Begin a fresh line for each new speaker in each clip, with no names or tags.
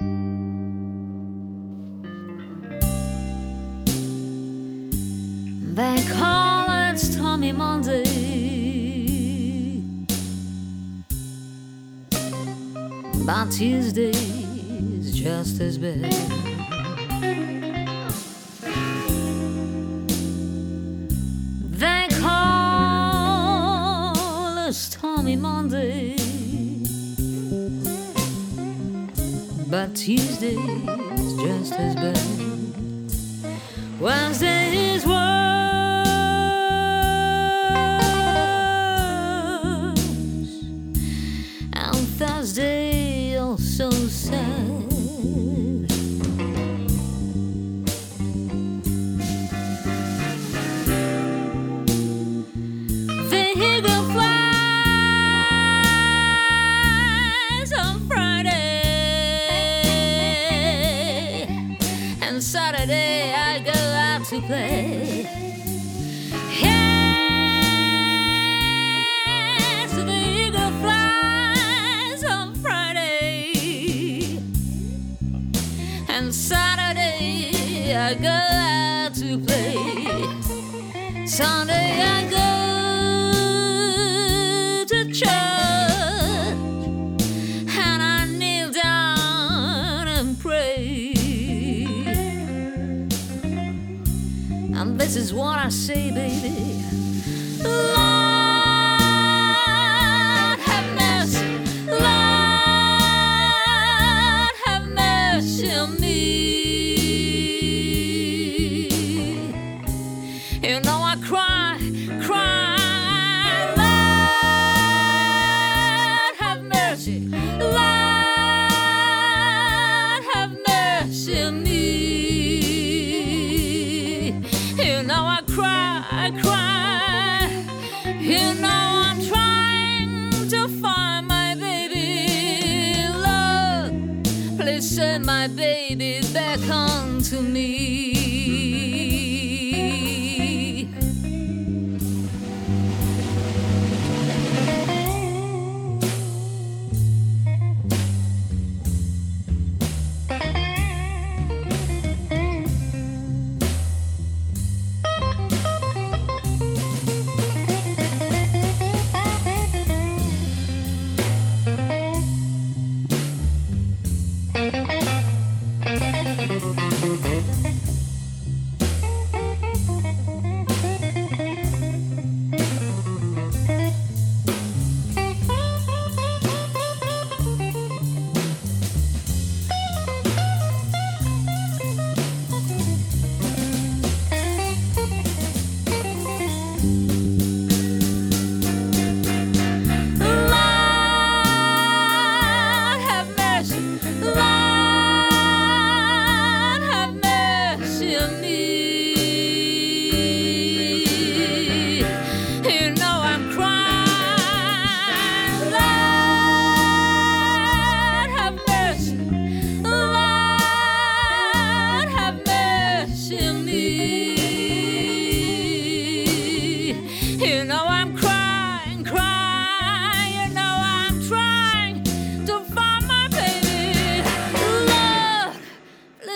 They call it Stormy Monday. But Tuesday is just as bad. They call it Stormy Monday. But Tuesday is just as bad. Wednesday is worse. And Thursday also sad. The eagle to play. Yes, the eagle flies on Friday, and Saturday I go out to play. Sunday I go this is what I say, baby. Lord, my baby back home to me.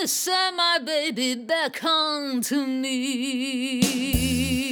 Send my baby back home to me.